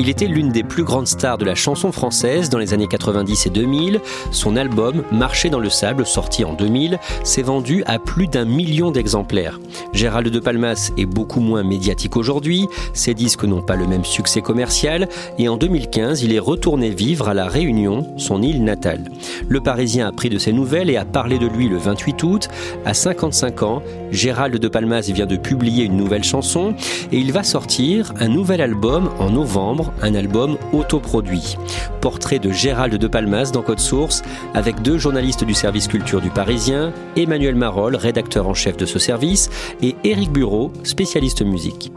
Il était l'une des plus grandes stars de la chanson française dans les années 90 et 2000. Son album Marcher dans le sable, sorti en 2000, s'est vendu à plus d'un million d'exemplaires. Gérald de Palmas est beaucoup moins médiatique aujourd'hui, ses disques n'ont pas le même succès commercial et en 2015, il est retourné vivre à La Réunion, son île natale. Le Parisien a pris de ses nouvelles et a parlé de lui le 28 août. À 55 ans, Gérald de Palmas vient de publier une nouvelle chanson et il va sortir un nouvel album en novembre un album autoproduit. Portrait de Gérald de Palmas dans Code Source, avec deux journalistes du service culture du Parisien, Emmanuel Marolles, rédacteur en chef de ce service, et Éric Bureau, spécialiste musique.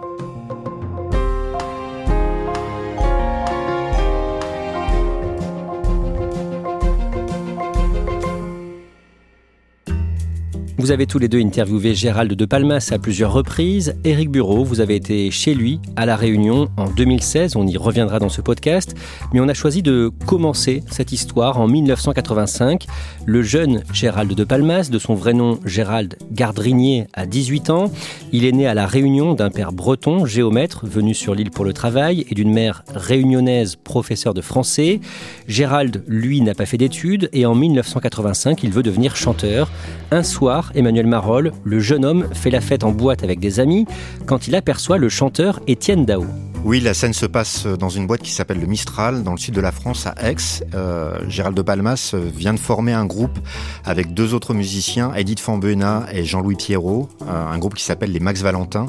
Vous avez tous les deux interviewé Gérald de Palmas à plusieurs reprises. Éric Bureau, vous avez été chez lui à La Réunion en 2016. On y reviendra dans ce podcast. Mais on a choisi de commencer cette histoire en 1985. Le jeune Gérald de Palmas, de son vrai nom Gérald Gardrinier, a 18 ans. Il est né à La Réunion d'un père breton, géomètre, venu sur l'île pour le travail, et d'une mère réunionnaise, professeur de français. Gérald, lui, n'a pas fait d'études et en 1985, il veut devenir chanteur. Un soir, Emmanuel Marolles, le jeune homme fait la fête en boîte avec des amis quand il aperçoit le chanteur Étienne Dao. Oui, la scène se passe dans une boîte qui s'appelle le Mistral, dans le sud de la France, à Aix. Euh, Gérald de Palmas vient de former un groupe avec deux autres musiciens, Edith Fambena et Jean-Louis Pierrot, euh, un groupe qui s'appelle les Max Valentin.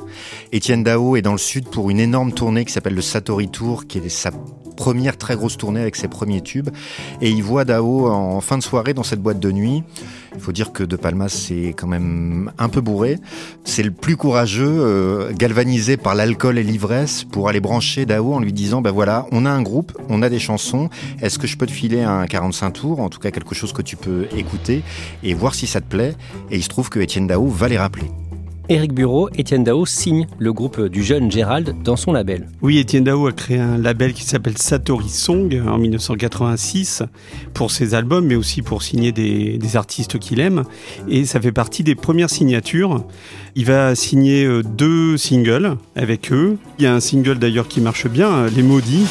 Étienne Dao est dans le sud pour une énorme tournée qui s'appelle le Satori Tour, qui est sa première très grosse tournée avec ses premiers tubes. Et il voit Dao en fin de soirée dans cette boîte de nuit. Il faut dire que De Palmas c'est quand même un peu bourré. C'est le plus courageux, euh, galvanisé par l'alcool et l'ivresse, pour aller brancher Dao en lui disant ben voilà, on a un groupe, on a des chansons. Est-ce que je peux te filer un 45 tours, en tout cas quelque chose que tu peux écouter et voir si ça te plaît? Et il se trouve que Étienne Dao va les rappeler. Éric Bureau, Étienne Dao signe le groupe du jeune Gérald dans son label. Oui, Étienne Dao a créé un label qui s'appelle Satori Song en 1986 pour ses albums, mais aussi pour signer des, des artistes qu'il aime. Et ça fait partie des premières signatures. Il va signer euh, deux singles avec eux. Il y a un single d'ailleurs qui marche bien, Les Maudits.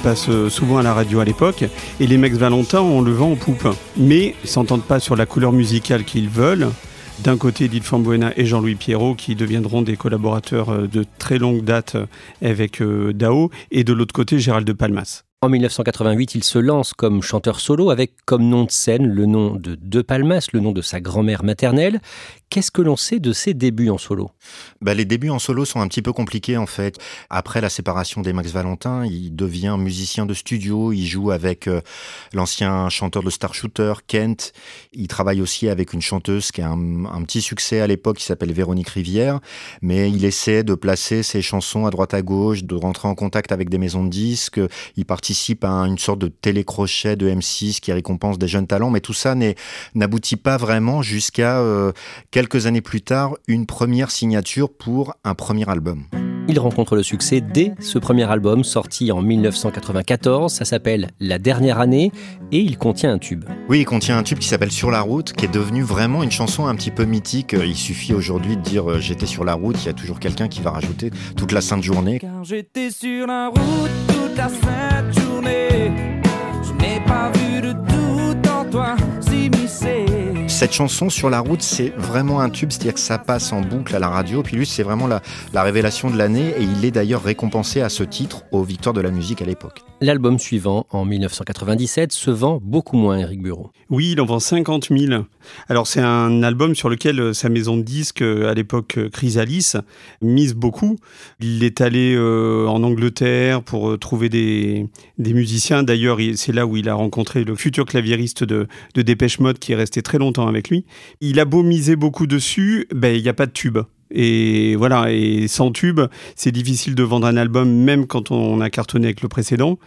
Passe euh, souvent à la radio à l'époque, et les mecs Valentin, on le vend en poupe. Mais ils s'entendent pas sur la couleur musicale qu'ils veulent. D'un côté, Edith et Jean-Louis Pierrot, qui deviendront des collaborateurs euh, de très longue date euh, avec Dao, et de l'autre côté, Gérald de Palmas. En 1988, il se lance comme chanteur solo avec comme nom de scène le nom de De Palmas, le nom de sa grand-mère maternelle. Qu'est-ce que l'on sait de ses débuts en solo? Bah, Les débuts en solo sont un petit peu compliqués en fait. Après la séparation des Max Valentin, il devient musicien de studio, il joue avec euh, l'ancien chanteur de Star Shooter, Kent. Il travaille aussi avec une chanteuse qui a un, un petit succès à l'époque qui s'appelle Véronique Rivière, mais il essaie de placer ses chansons à droite à gauche, de rentrer en contact avec des maisons de disques. Il participe à une sorte de télécrochet de M6 qui récompense des jeunes talents, mais tout ça n'aboutit pas vraiment jusqu'à euh, quelques années plus tard, une première signature pour un premier album. Il rencontre le succès dès ce premier album sorti en 1994. Ça s'appelle La dernière année et il contient un tube. Oui, il contient un tube qui s'appelle Sur la route, qui est devenu vraiment une chanson un petit peu mythique. Il suffit aujourd'hui de dire euh, j'étais sur la route, il y a toujours quelqu'un qui va rajouter toute la sainte journée. Car j'étais sur la route toute la sainte journée. Je n'ai pas vu de doute en toi. Cette chanson sur la route, c'est vraiment un tube, c'est-à-dire que ça passe en boucle à la radio. Puis lui, c'est vraiment la, la révélation de l'année et il est d'ailleurs récompensé à ce titre aux Victoires de la musique à l'époque. L'album suivant, en 1997, se vend beaucoup moins, Eric Bureau. Oui, il en vend 50 000. Alors c'est un album sur lequel euh, sa maison de disques, euh, à l'époque euh, Chrysalis, mise beaucoup. Il est allé euh, en Angleterre pour euh, trouver des, des musiciens. D'ailleurs, il- c'est là où il a rencontré le futur claviériste de, de Dépêche Mode qui est resté très longtemps avec lui. Il a beau miser beaucoup dessus, ben, il n'y a pas de tube. Et voilà, et sans tube, c'est difficile de vendre un album, même quand on a cartonné avec le précédent.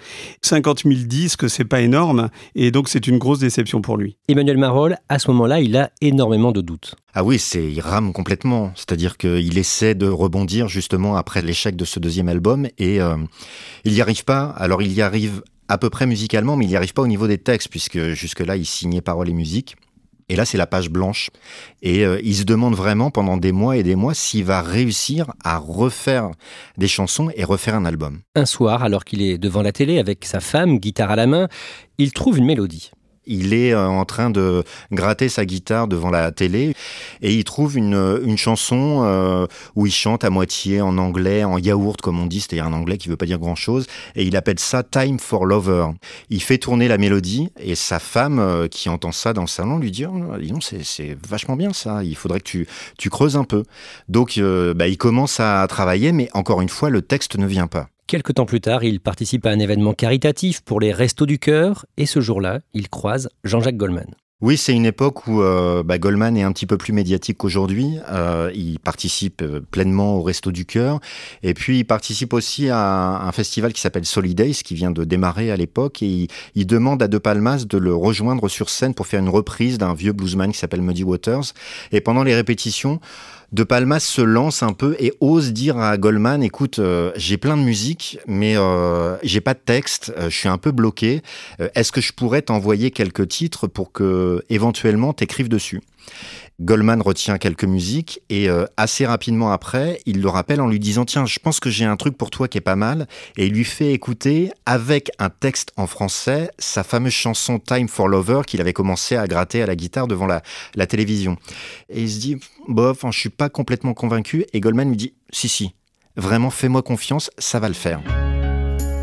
50 000 disques, c'est pas énorme, et donc c'est une grosse déception pour lui. Emmanuel Marolles, à ce moment-là, il a énormément de doutes. Ah oui, c'est il rame complètement. C'est-à-dire qu'il essaie de rebondir justement après l'échec de ce deuxième album et euh, il n'y arrive pas. Alors il y arrive à peu près musicalement, mais il n'y arrive pas au niveau des textes puisque jusque-là il signait paroles et musique. Et là, c'est la page blanche. Et euh, il se demande vraiment pendant des mois et des mois s'il va réussir à refaire des chansons et refaire un album. Un soir, alors qu'il est devant la télé avec sa femme, guitare à la main, il trouve une mélodie. Il est euh, en train de gratter sa guitare devant la télé et il trouve une, une chanson euh, où il chante à moitié en anglais, en yaourt comme on dit, c'est-à-dire un anglais qui veut pas dire grand-chose, et il appelle ça Time for Lover. Il fait tourner la mélodie et sa femme euh, qui entend ça dans le salon lui dit oh, dis donc, c'est, c'est vachement bien ça, il faudrait que tu, tu creuses un peu. Donc euh, bah, il commence à travailler, mais encore une fois, le texte ne vient pas. Quelque temps plus tard, il participe à un événement caritatif pour les Restos du Cœur et ce jour-là, il croise Jean-Jacques Goldman. Oui, c'est une époque où euh, bah, Goldman est un petit peu plus médiatique qu'aujourd'hui. Euh, il participe euh, pleinement au Resto du Cœur. Et puis, il participe aussi à un festival qui s'appelle Solidays, qui vient de démarrer à l'époque. Et il demande à De Palmas de le rejoindre sur scène pour faire une reprise d'un vieux bluesman qui s'appelle Muddy Waters. Et pendant les répétitions, de Palmas se lance un peu et ose dire à Goldman écoute, euh, j'ai plein de musique, mais euh, j'ai pas de texte, euh, je suis un peu bloqué. Est-ce que je pourrais t'envoyer quelques titres pour que éventuellement t'écrives dessus? Goldman retient quelques musiques et euh, assez rapidement après, il le rappelle en lui disant tiens, je pense que j'ai un truc pour toi qui est pas mal et il lui fait écouter avec un texte en français sa fameuse chanson Time for Lover qu'il avait commencé à gratter à la guitare devant la, la télévision. Et il se dit bof, hein, je suis pas complètement convaincu et Goldman lui dit si si, vraiment fais-moi confiance, ça va le faire.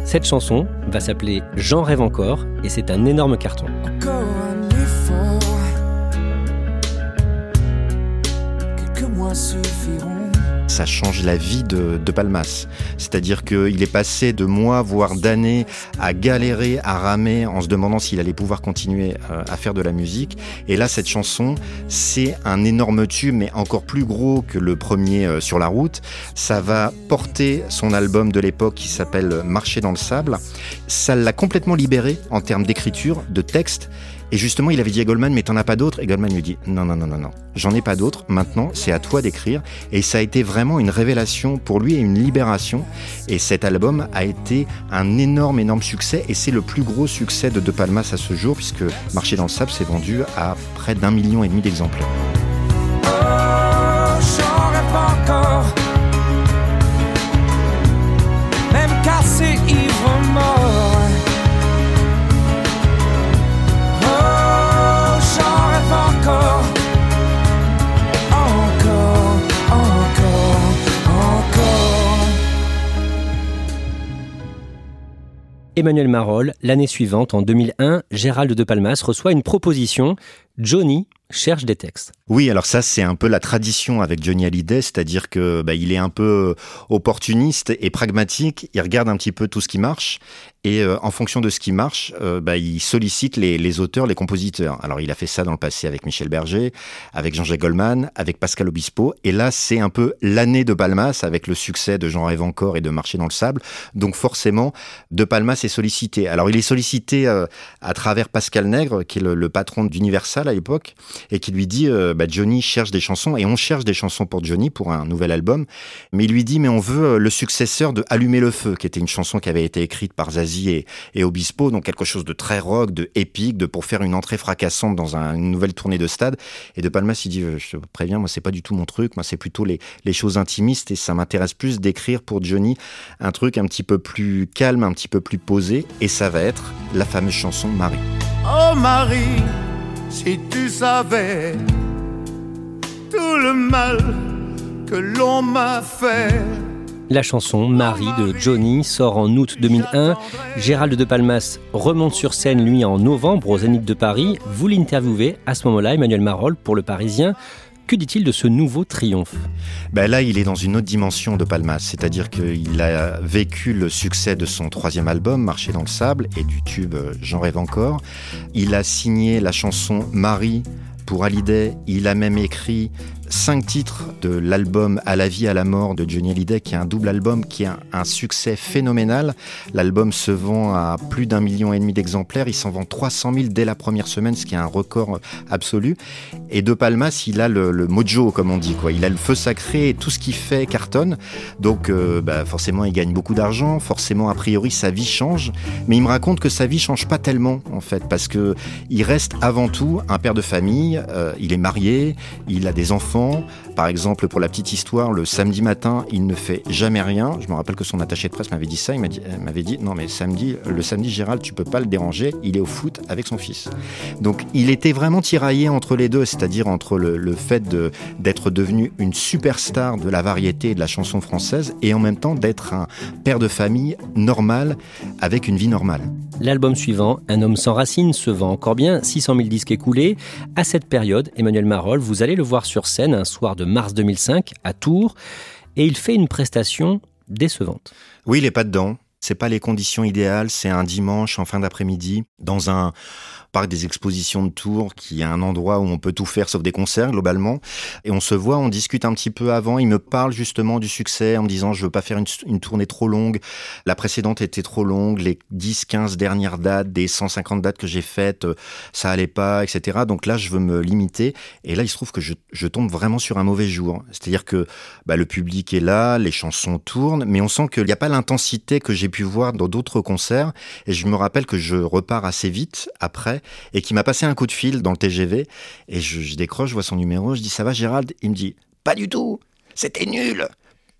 Cette chanson va s'appeler J'en rêve encore et c'est un énorme carton. Encore ça change la vie de, de Palmas. C'est-à-dire qu'il est passé de mois, voire d'années, à galérer, à ramer, en se demandant s'il allait pouvoir continuer euh, à faire de la musique. Et là, cette chanson, c'est un énorme tube, mais encore plus gros que le premier euh, sur la route. Ça va porter son album de l'époque qui s'appelle Marcher dans le sable. Ça l'a complètement libéré en termes d'écriture, de texte. Et justement, il avait dit à Goldman, mais t'en as pas d'autres? Et Goldman lui dit, non, non, non, non, non, j'en ai pas d'autres. Maintenant, c'est à toi d'écrire. Et ça a été vraiment une révélation pour lui et une libération. Et cet album a été un énorme, énorme succès. Et c'est le plus gros succès de De Palmas à ce jour, puisque Marcher dans le sable s'est vendu à près d'un million et demi d'exemplaires. Oh, Emmanuel Marolles, l'année suivante, en 2001, Gérald de Palmas reçoit une proposition. Johnny cherche des textes. Oui, alors ça c'est un peu la tradition avec Johnny Hallyday, c'est-à-dire que bah, il est un peu opportuniste et pragmatique. Il regarde un petit peu tout ce qui marche et euh, en fonction de ce qui marche, euh, bah, il sollicite les, auteurs, les compositeurs. Alors il a fait ça dans le passé avec Michel Berger, avec Jean-Jacques Goldman, avec Pascal Obispo. Et là c'est un peu l'année de Palmas avec le succès de Jean rêve et de Marcher dans le sable. Donc forcément, de Palmas est sollicité. Alors il est sollicité euh, à travers Pascal Nègre, qui est le, patron d'Universal à l'époque, et qui lui dit euh, bah, Johnny cherche des chansons et on cherche des chansons pour Johnny pour un nouvel album. Mais il lui dit mais on veut euh, le successeur de Allumer le feu, qui était une chanson qui avait été écrite par Zazie et, et Obispo, donc quelque chose de très rock, de épique, de pour faire une entrée fracassante dans un- une nouvelle tournée de stade. Et De Palmas il dit je te préviens moi c'est pas du tout mon truc, moi c'est plutôt les, les choses intimistes et ça m'intéresse plus d'écrire pour Johnny un truc un petit peu plus calme, un petit peu plus posé et ça va être la fameuse chanson Marie. Oh Marie, si tu savais tout le mal que l'on m'a fait. La chanson Marie de Johnny sort en août 2001. Gérald de Palmas remonte sur scène, lui, en novembre au Zénith de Paris. Vous l'interviewez à ce moment-là, Emmanuel Marolles, pour Le Parisien. Que dit-il de ce nouveau triomphe? Ben là, il est dans une autre dimension de Palmas, c'est-à-dire qu'il a vécu le succès de son troisième album, Marcher dans le sable, et du tube J'en rêve encore. Il a signé la chanson Marie pour Hallyday. Il a même écrit cinq titres de l'album À la vie, à la mort de Johnny Hallyday, qui est un double album qui a un succès phénoménal. L'album se vend à plus d'un million et demi d'exemplaires. Il s'en vend 300 000 dès la première semaine, ce qui est un record absolu. Et De Palmas, il a le, mojo, comme on dit, quoi. Il a le feu sacré et tout ce qu'il fait cartonne. Donc, euh, bah, forcément, il gagne beaucoup d'argent. Forcément, a priori, sa vie change. Mais il me raconte que sa vie change pas tellement, en fait, parce que il reste avant tout un père de famille. euh, il est marié, il a des enfants. som Par exemple, pour la petite histoire, le samedi matin, il ne fait jamais rien. Je me rappelle que son attaché de presse m'avait dit ça. Il elle m'avait dit, non mais samedi, le samedi, Gérald, tu peux pas le déranger. Il est au foot avec son fils. Donc, il était vraiment tiraillé entre les deux, c'est-à-dire entre le, fait d'être devenu une superstar de la variété et de la chanson française, et en même temps d'être un père de famille normal avec une vie normale. L'album suivant, Un homme sans racines, se vend encore bien, 600 000 disques écoulés. À cette période, Emmanuel Marolles, vous allez le voir sur scène un soir de mars 2005 à Tours, et il fait une prestation décevante. Oui, il est pas dedans. C'est pas les conditions idéales. C'est un dimanche en fin d'après-midi dans un parc des expositions de Tours, qui est un endroit où on peut tout faire sauf des concerts globalement. Et on se voit, on discute un petit peu avant. Il me parle justement du succès en me disant je veux pas faire une, tournée trop longue. La précédente était trop longue. Les 10, 15 dernières dates, des 150 dates que j'ai faites, euh, ça allait pas, etc. Donc là, je veux me limiter. Et là, il se trouve que je, je tombe vraiment sur un mauvais jour. C'est-à-dire que bah, le public est là, les chansons tournent, mais on sent qu'il n'y a pas l'intensité que j'ai pu voir dans d'autres concerts. Et je me rappelle que je repars assez vite après et qui m'a passé un coup de fil dans le TGV. Et je, décroche, je vois son numéro, je dis ça va Gérald? Il me dit pas du tout, c'était nul.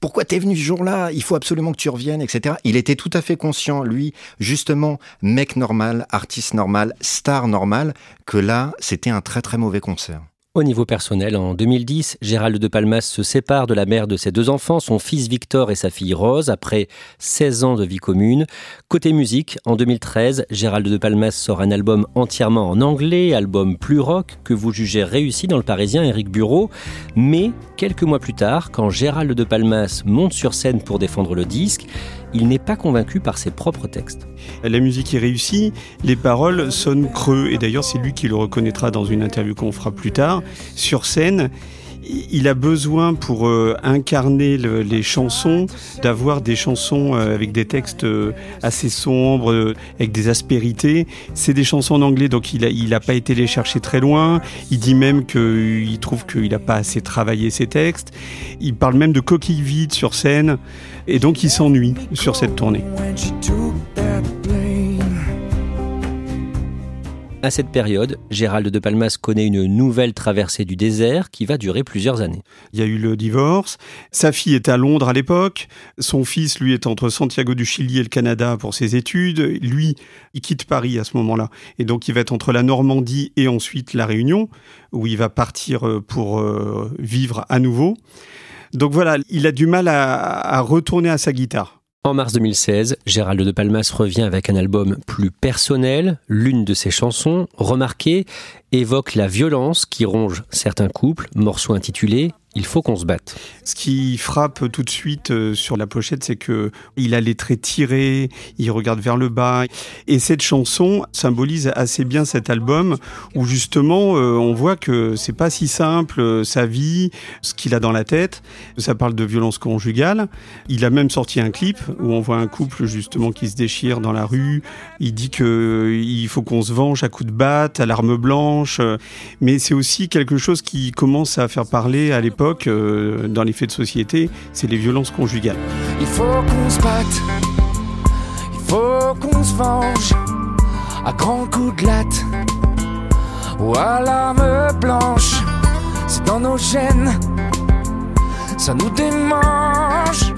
Pourquoi t'es venu ce jour-là? Il faut absolument que tu reviennes, etc. Il était tout à fait conscient, lui, justement, mec normal, artiste normal, star normal, que là, c'était un très très mauvais concert. Au niveau personnel, en 2010, Gérald de Palmas se sépare de la mère de ses deux enfants, son fils Victor et sa fille Rose, après 16 ans de vie commune. Côté musique, en 2013, Gérald de Palmas sort un album entièrement en anglais, album plus rock, que vous jugez réussi dans le Parisien Eric Bureau. Mais, quelques mois plus tard, quand Gérald de Palmas monte sur scène pour défendre le disque, il n'est pas convaincu par ses propres textes. La musique est réussie, les paroles sonnent creux, et d'ailleurs c'est lui qui le reconnaîtra dans une interview qu'on fera plus tard. Sur scène, il a besoin pour euh, incarner le- les chansons d'avoir des chansons euh, avec des textes euh, assez sombres, avec des aspérités. C'est des chansons en anglais, donc il a, il a pas été les chercher très loin. Il dit même qu'il trouve qu'il n'a pas assez travaillé ses textes. Il parle même de coquilles vides sur scène, et donc il s'ennuie sur cette tournée. À cette période, Gérald de Palmas connaît une nouvelle traversée du désert qui va durer plusieurs années. Il y a eu le divorce. Sa fille est à Londres à l'époque. Son fils, lui, est entre Santiago du Chili et le Canada pour ses études. Lui, il quitte Paris à ce moment-là. Et donc, il va être entre la Normandie et ensuite la Réunion, où il va partir euh, pour euh, vivre à nouveau. Donc voilà, il a du mal à, à retourner à sa guitare. En mars 2016, Gérald de Palmas revient avec un album plus personnel. L'une de ses chansons, remarquée, évoque la violence qui ronge certains couples, morceau intitulé Il faut qu'on se batte. Ce qui frappe tout de suite euh, sur la pochette, c'est que il a les traits tirés, il regarde vers le bas. Et cette chanson symbolise assez bien cet album où justement euh, on voit que c'est pas si simple euh, sa vie, ce qu'il a dans la tête. Ça parle de violence conjugale. Il a même sorti un clip où on voit un couple justement qui se déchire dans la rue. Il dit que il faut qu'on se venge à coups de batte, à l'arme blanche. Mais c'est aussi quelque chose qui commence à faire parler à l'époque euh, dans les faits de société, c'est les violences conjugales. Il faut qu'on se batte, il faut qu'on se venge à grands coups de latte ou à l'arme blanche. C'est dans nos gènes, ça nous démange.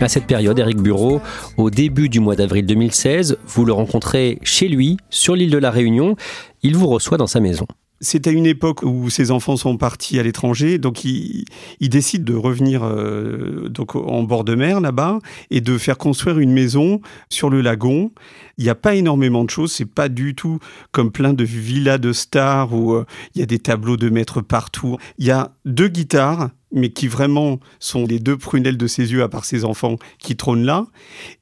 À cette période, Éric Bureau, au début du mois d'avril 2016, vous le rencontrez chez lui, sur l'île de la Réunion. Il vous reçoit dans sa maison. C'est à une époque où ses enfants sont partis à l'étranger, donc il, il, décide de revenir euh, donc en bord de mer là-bas et de faire construire une maison sur le lagon. Il n'y a pas énormément de choses, c'est pas du tout comme plein de villas de stars où euh, il y a des tableaux de maîtres partout. Il y a deux guitares, mais qui vraiment sont les deux prunelles de ses yeux à part ses enfants qui trônent là.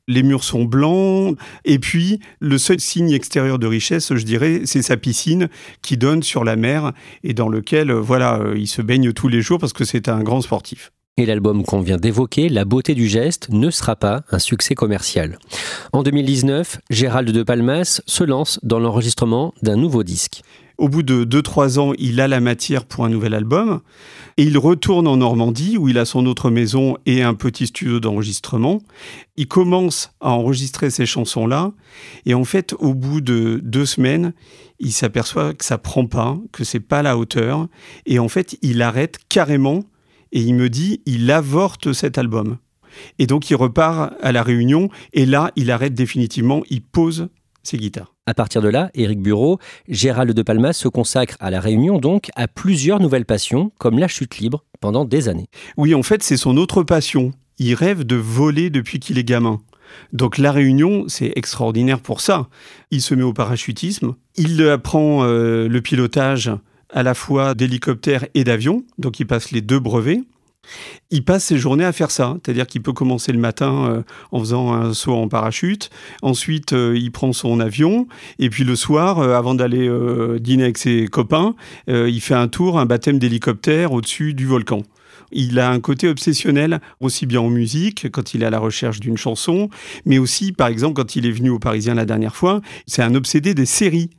Les murs sont blancs. Et puis, le seul signe extérieur de richesse, je dirais, c'est sa piscine qui donne sur la mer et dans lequel, euh, voilà, euh, il se baigne tous les jours parce que c'est un grand sportif. Et l'album qu'on vient d'évoquer, La beauté du geste, ne sera pas un succès commercial. En 2019, Gérald de Palmas se lance dans l'enregistrement d'un nouveau disque. Au bout de 2-3 ans, il a la matière pour un nouvel album et il retourne en Normandie où il a son autre maison et un petit studio d'enregistrement. Il commence à enregistrer ces chansons-là et en fait, au bout de deux semaines, il s'aperçoit que ça prend pas, que c'est pas la hauteur et en fait, il arrête carrément et il me dit, il avorte cet album. Et donc il repart à la réunion et là, il arrête définitivement, il pose ses guitares. À partir de là, Éric Bureau, Gérald de Palmas se consacre à la Réunion donc à plusieurs nouvelles passions comme la chute libre pendant des années. Oui, en fait, c'est son autre passion. Il rêve de voler depuis qu'il est gamin. Donc la Réunion, c'est extraordinaire pour ça. Il se met au parachutisme, il apprend euh, le pilotage à la fois d'hélicoptère et d'avion, donc il passe les deux brevets. Il passe ses journées à faire ça, c'est-à-dire qu'il peut commencer le matin euh, en faisant un saut en parachute, ensuite euh, il prend son avion, et puis le soir, euh, avant d'aller dîner avec ses copains, il fait un tour, un baptême d'hélicoptère au-dessus du volcan. Il a un côté obsessionnel, aussi bien en musique, quand il est à la recherche d'une chanson, mais aussi, par exemple, quand il est venu au Parisien la dernière fois, c'est un obsédé des séries.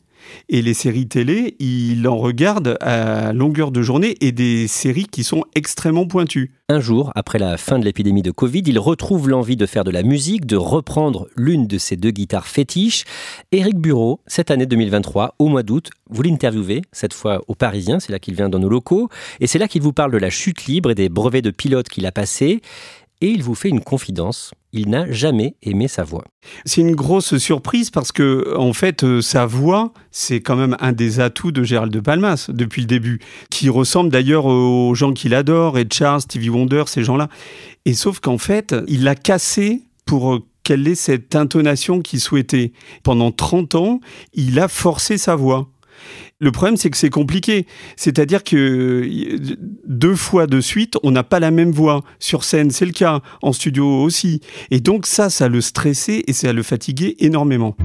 Et les séries télé, il en regarde à longueur de journée et des séries qui sont extrêmement pointues. Un jour, après la fin de l'épidémie de Covid, il retrouve l'envie de faire de la musique, de reprendre l'une de ses deux guitares fétiches. Éric Bureau, cette année 2023, au mois d'août, vous l'interviewez, cette fois au Parisien, c'est là qu'il vient dans nos locaux, et c'est là qu'il vous parle de la chute libre et des brevets de pilote qu'il a passés et il vous fait une confidence. Il n'a jamais aimé sa voix. C'est une grosse surprise parce que, en fait, euh, sa voix, c'est quand même un des atouts de Gérald de Palmas depuis le début, qui ressemble d'ailleurs aux gens qu'il adore, et Charles, Stevie Wonder, ces gens-là. Et sauf qu'en fait, il l'a cassé pour qu'elle ait cette intonation qu'il souhaitait. Pendant 30 ans, il a forcé sa voix. Le problème, c'est que c'est compliqué. C'est-à-dire que deux fois de suite, on n'a pas la même voix. Sur scène, c'est le cas. En studio aussi. Et donc ça, ça le stressait et ça le fatiguait énormément.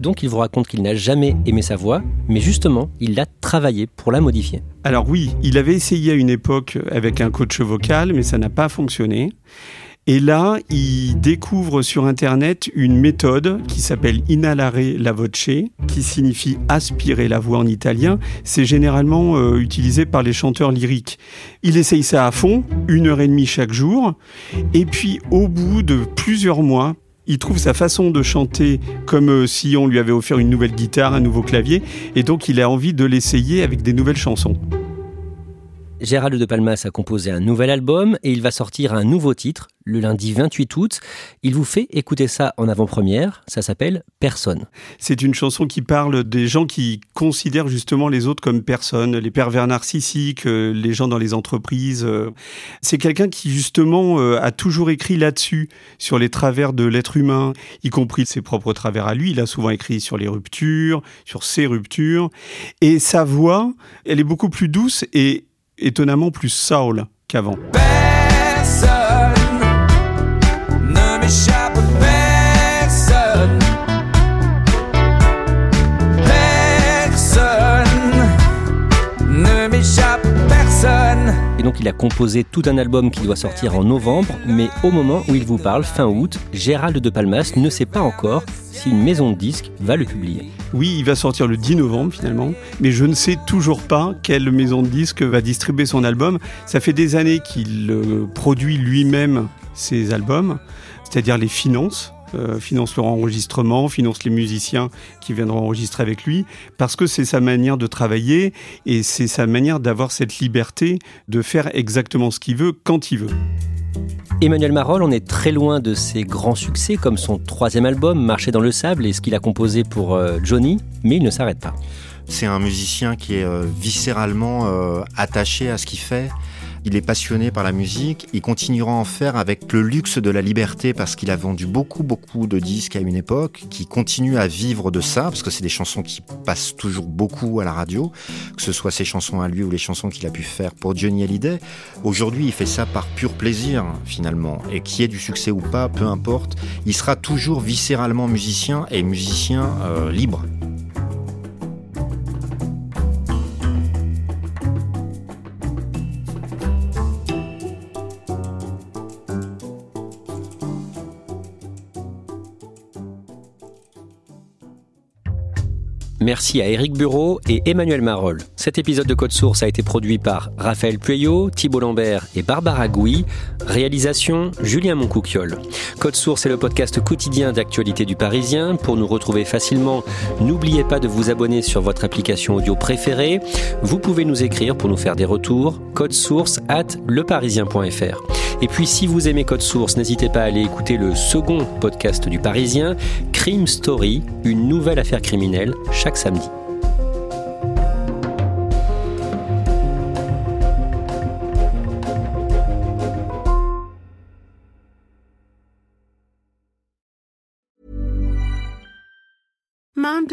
Donc il vous raconte qu'il n'a jamais aimé sa voix, mais justement, il l'a travaillé pour la modifier. Alors oui, il avait essayé à une époque avec un coach vocal, mais ça n'a pas fonctionné. Et là, il découvre sur Internet une méthode qui s'appelle inhalare la voce, qui signifie aspirer la voix en italien. C'est généralement euh, utilisé par les chanteurs lyriques. Il essaye ça à fond, une heure et demie chaque jour. Et puis, au bout de plusieurs mois, il trouve sa façon de chanter comme euh, si on lui avait offert une nouvelle guitare, un nouveau clavier, et donc il a envie de l'essayer avec des nouvelles chansons. Gérald de Palmas a composé un nouvel album et il va sortir un nouveau titre le lundi 28 août. Il vous fait écouter ça en avant-première. Ça s'appelle Personne. C'est une chanson qui parle des gens qui considèrent justement les autres comme personnes, les pervers narcissiques, euh, les gens dans les entreprises. Euh. C'est quelqu'un qui justement euh, a toujours écrit là-dessus, sur les travers de l'être humain, y compris ses propres travers à lui. Il a souvent écrit sur les ruptures, sur ses ruptures. Et sa voix, elle est beaucoup plus douce et étonnamment plus soul qu'avant. Personne ne m'échappe, personne. Personne ne m'échappe, personne. Et donc il a composé tout un album qui doit sortir en novembre, mais au moment où il vous parle, fin août, Gérald de Palmas ne sait pas encore si une maison de disques va le publier. Oui, il va sortir le 10 novembre finalement, mais je ne sais toujours pas quelle maison de disques va distribuer son album. Ça fait des années qu'il euh, produit lui-même ses albums, c'est-à-dire les finances. Euh, finance leur enregistrement, finance les musiciens qui viendront enregistrer avec lui, parce que c'est sa manière de travailler et c'est sa manière d'avoir cette liberté de faire exactement ce qu'il veut quand il veut. Emmanuel Marolles, on est très loin de ses grands succès comme son troisième album, Marcher dans le sable, et ce qu'il a composé pour euh, Johnny, mais il ne s'arrête pas. C'est un musicien qui est euh, viscéralement attaché à ce qu'il fait. Il est passionné par la musique. Il continuera à en faire avec le luxe de la liberté parce qu'il a vendu beaucoup, beaucoup de disques à une époque, qui continue à vivre de ça parce que c'est des chansons qui passent toujours beaucoup à la radio, que ce soit ses chansons à lui ou les chansons qu'il a pu faire pour Johnny Hallyday. Aujourd'hui, il fait ça par pur plaisir finalement. Et qu'il y ait du succès ou pas, peu importe, il sera toujours viscéralement musicien et musicien euh, libre. Merci à Éric Bureau et Emmanuel Marolles. Cet épisode de Code Source a été produit par Raphaël Pueyo, Thibault Lambert et Barbara Gouy. Réalisation Julien Moncouquiole. Code Source est le podcast quotidien d'actualité du Parisien. Pour nous retrouver facilement, n'oubliez pas de vous abonner sur votre application audio préférée. Vous pouvez nous écrire pour nous faire des retours. Code Source at leparisien.fr. Et puis si vous aimez Code Source, n'hésitez pas à aller écouter le second podcast du Parisien, Crime Story, une nouvelle affaire criminelle, chaque samedi.